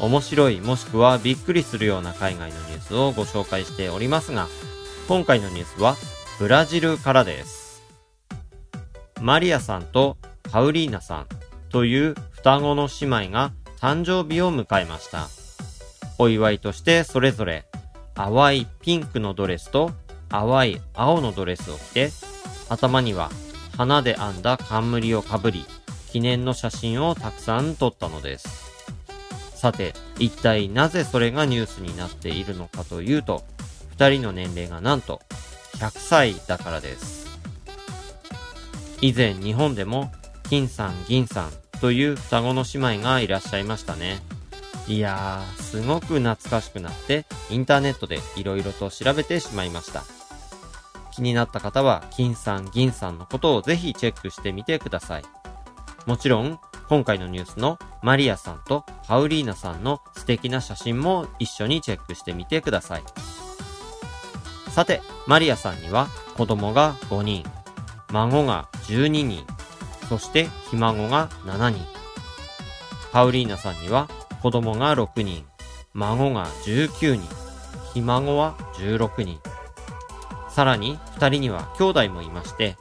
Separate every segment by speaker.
Speaker 1: 面白いもしくはびっくりするような海外のニュースをご紹介しておりますが、今回のニュースはブラジルからです。マリアさんとパウリーナさんという双子の姉妹が誕生日を迎えました。お祝いとしてそれぞれ淡いピンクのドレスと淡い青のドレスを着て、頭には花で編んだ冠をかぶり、記念の写真をたくさん撮ったのです。さて、一体なぜそれがニュースになっているのかというと、二人の年齢がなんと100歳だからです。以前日本でも金さん銀さんという双子の姉妹がいらっしゃいましたね。いやー、すごく懐かしくなってインターネットで色々と調べてしまいました。気になった方は金さん銀さんのことをぜひチェックしてみてください。もちろん、今回のニュースのマリアさんとパウリーナさんの素敵な写真も一緒にチェックしてみてください。さて、マリアさんには子供が5人、孫が12人、そしてひ孫が7人。パウリーナさんには子供が6人、孫が19人、ひ孫は16人。さらに2人には兄弟もいまして、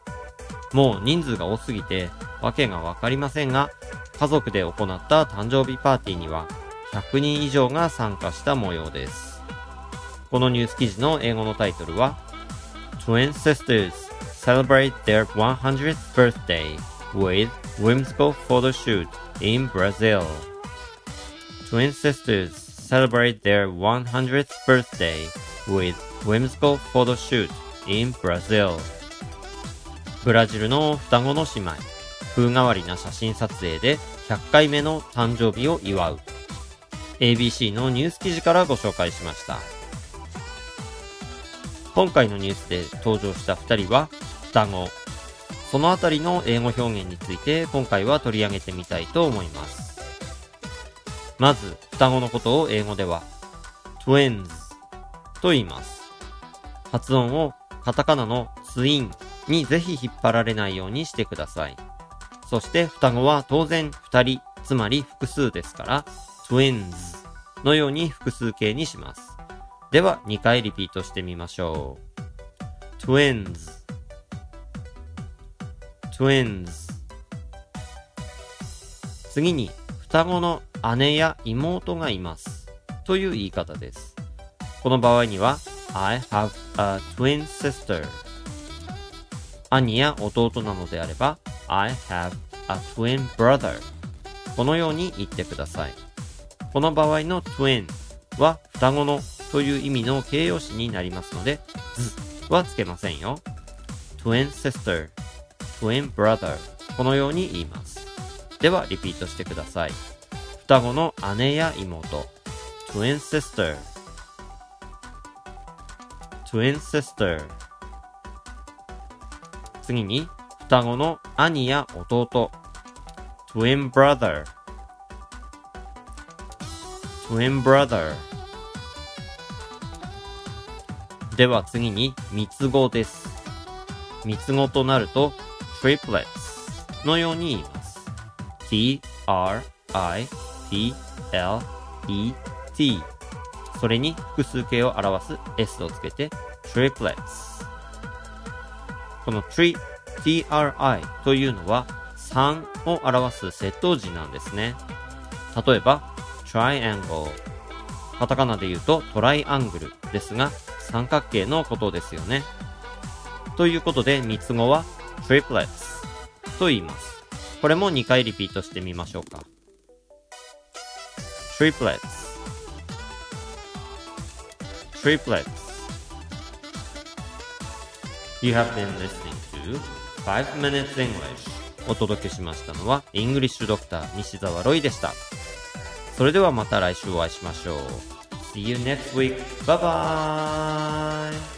Speaker 1: もう人数が多すぎてわけがわかりませんが、家族で行った誕生日パーティーには100人以上が参加した模様です。このニュース記事の英語のタイトルは Twin sisters celebrate their 100th birthday with whimsical photo shoot in Brazil. Twin sisters celebrate their 100th birthday with whimsical photo shoot in Brazil. ブラジルの双子の姉妹、風変わりな写真撮影で100回目の誕生日を祝う。ABC のニュース記事からご紹介しました。今回のニュースで登場した2人は双子。そのあたりの英語表現について今回は取り上げてみたいと思います。まず、双子のことを英語では twins と言います。発音をカタカナのツインにぜひ引っ張られないようにしてください。そして双子は当然2人、つまり複数ですから、twins のように複数形にします。では2回リピートしてみましょう。twins twins 次に双子の姉や妹がいますという言い方です。この場合には I have a twin sister 兄や弟なのであれば I have a twin brother このように言ってください。この場合の twin は双子のという意味の形容詞になりますので、ずはつけませんよ。twin sister, twin brother このように言います。では、リピートしてください。双子の姉や妹 twin sister, twin sister 次に、双子の兄や弟 twin brother, twin brother では次に三つ子です。三つ子となると triplets のように言います。t, r, i, p, l, e, t それに複数形を表す s をつけて triplets この tri, tri というのは3を表す窃盗時なんですね。例えば triangle カタカナで言うとトライアングルですが三角形のことですよね。ということで、三つ子は triplets と言います。これも2回リピートしてみましょうか。triplets triplets You have been listening to 5 Minutes English お届けしましたのは、イングリッシュドクター西澤ロイでした。それではまた来週お会いしましょう。See you next week. Bye bye.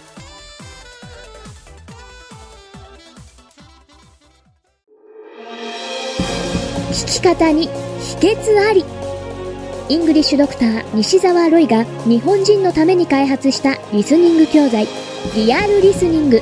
Speaker 2: 聞き方に秘訣ありイングリッシュドクター西澤ロイが日本人のために開発したリスニング教材リアルリスニング